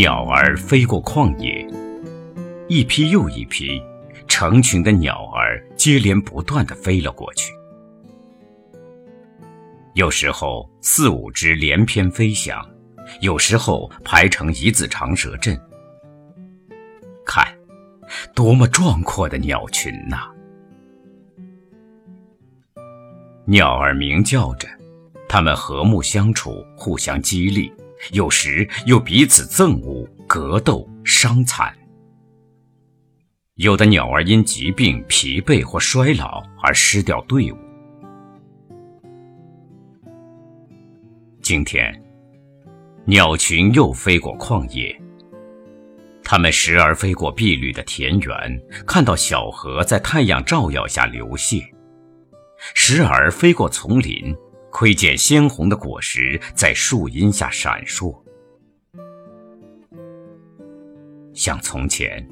鸟儿飞过旷野，一批又一批，成群的鸟儿接连不断地飞了过去。有时候四五只连翩飞翔，有时候排成一字长蛇阵。看，多么壮阔的鸟群呐！鸟儿鸣叫着，它们和睦相处，互相激励。有时又彼此憎恶、格斗、伤残。有的鸟儿因疾病、疲惫或衰老而失掉队伍。今天，鸟群又飞过旷野。它们时而飞过碧绿的田园，看到小河在太阳照耀下流泻；时而飞过丛林。窥见鲜红的果实在树荫下闪烁，像从前，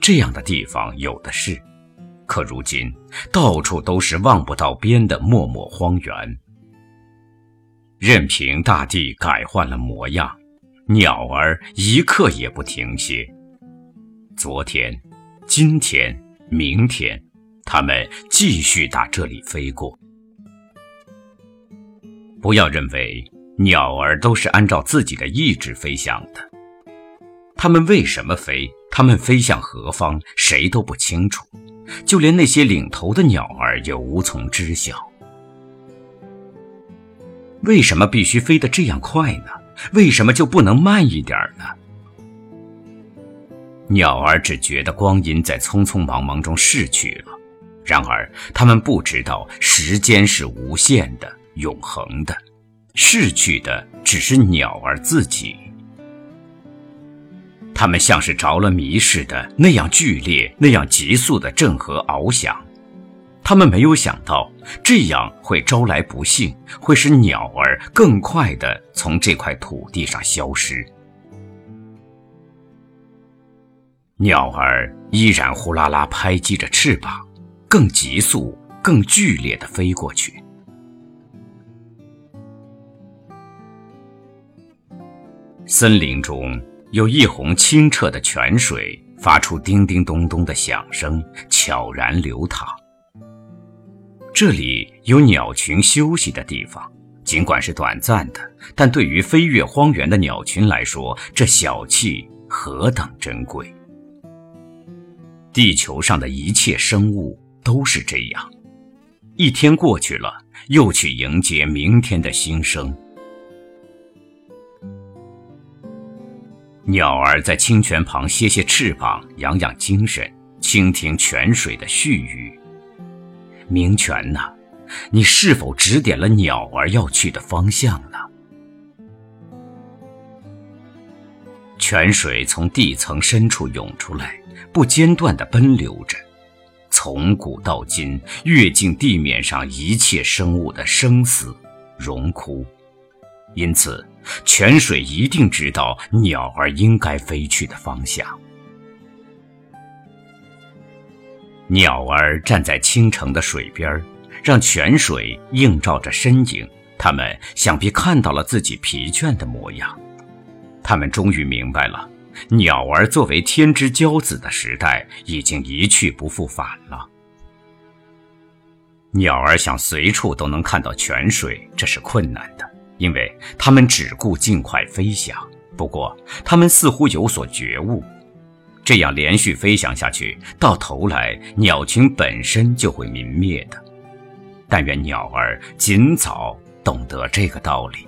这样的地方有的是，可如今到处都是望不到边的漠漠荒原。任凭大地改换了模样，鸟儿一刻也不停歇。昨天、今天、明天，它们继续打这里飞过。不要认为鸟儿都是按照自己的意志飞翔的，它们为什么飞，它们飞向何方，谁都不清楚，就连那些领头的鸟儿也无从知晓。为什么必须飞得这样快呢？为什么就不能慢一点呢？鸟儿只觉得光阴在匆匆忙忙中逝去了，然而它们不知道时间是无限的。永恒的，逝去的只是鸟儿自己。它们像是着了迷似的，那样剧烈，那样急速的振和翱翔。它们没有想到，这样会招来不幸，会使鸟儿更快地从这块土地上消失。鸟儿依然呼啦啦拍击着翅膀，更急速、更剧烈地飞过去。森林中有一泓清澈的泉水，发出叮叮咚咚的响声，悄然流淌。这里有鸟群休息的地方，尽管是短暂的，但对于飞越荒原的鸟群来说，这小憩何等珍贵！地球上的一切生物都是这样，一天过去了，又去迎接明天的新生。鸟儿在清泉旁歇歇翅膀，养养精神，倾听泉水的絮语。明泉呐，你是否指点了鸟儿要去的方向呢？泉水从地层深处涌出来，不间断地奔流着，从古到今，跃进地面上一切生物的生死、荣枯。因此。泉水一定知道鸟儿应该飞去的方向。鸟儿站在清澄的水边，让泉水映照着身影。它们想必看到了自己疲倦的模样。它们终于明白了，鸟儿作为天之骄子的时代已经一去不复返了。鸟儿想随处都能看到泉水，这是困难的。因为他们只顾尽快飞翔，不过他们似乎有所觉悟，这样连续飞翔下去，到头来鸟群本身就会泯灭的。但愿鸟儿尽早懂得这个道理。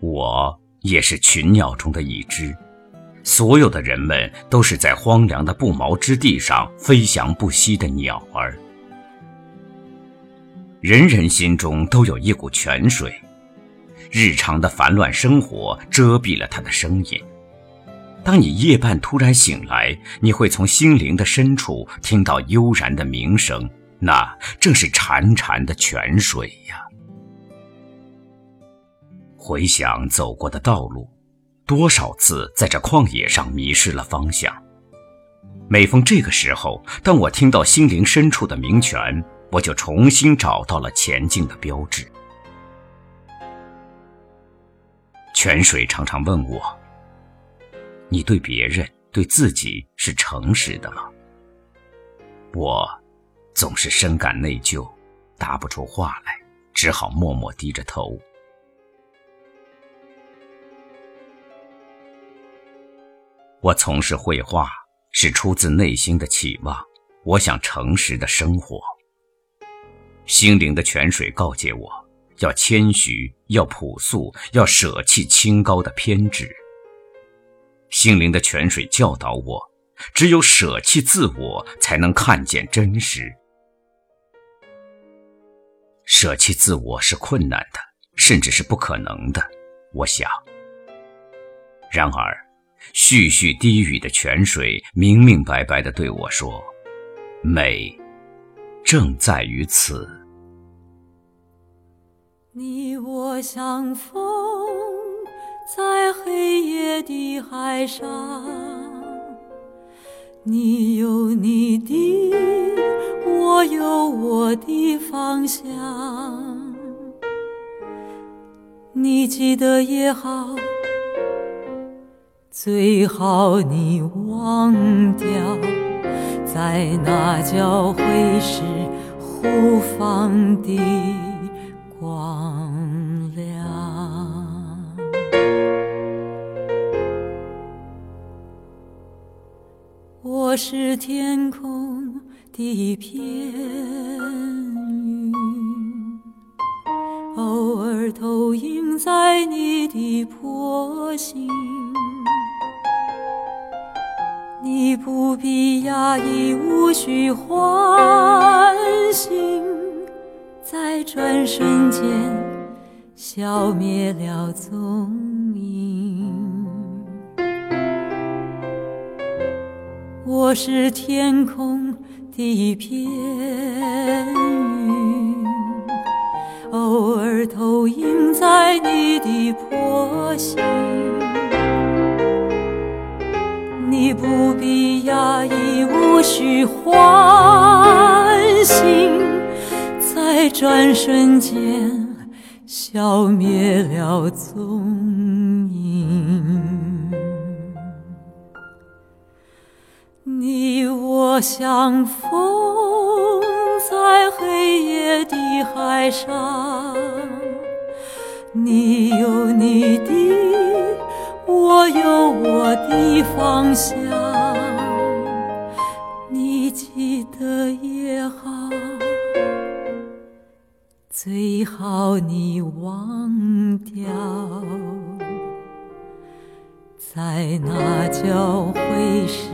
我也是群鸟中的一只，所有的人们都是在荒凉的不毛之地上飞翔不息的鸟儿。人人心中都有一股泉水，日常的烦乱生活遮蔽了它的声音。当你夜半突然醒来，你会从心灵的深处听到悠然的鸣声，那正是潺潺的泉水呀。回想走过的道路，多少次在这旷野上迷失了方向。每逢这个时候，当我听到心灵深处的鸣泉。我就重新找到了前进的标志。泉水常常问我：“你对别人、对自己是诚实的吗？”我总是深感内疚，答不出话来，只好默默低着头。我从事绘画是出自内心的期望，我想诚实的生活。心灵的泉水告诫我，要谦虚，要朴素，要舍弃清高的偏执。心灵的泉水教导我，只有舍弃自我，才能看见真实。舍弃自我是困难的，甚至是不可能的，我想。然而，絮絮低语的泉水明明白白地对我说：“美，正在于此。”你我相逢在黑夜的海上，你有你的，我有我的方向。你记得也好，最好你忘掉，在那交汇时互放的。光亮，我是天空的一片云，偶尔投影在你的波心。你不必压抑，无需唤醒。在转瞬间消灭了踪影。我是天空的一片云，偶尔投影在你的波心。你不必压抑，无需唤醒。在转瞬间消灭了踪影，你我相逢在黑夜的海上，你有你的，我有我的方向，你记得也好。最好你忘掉，在那交会时。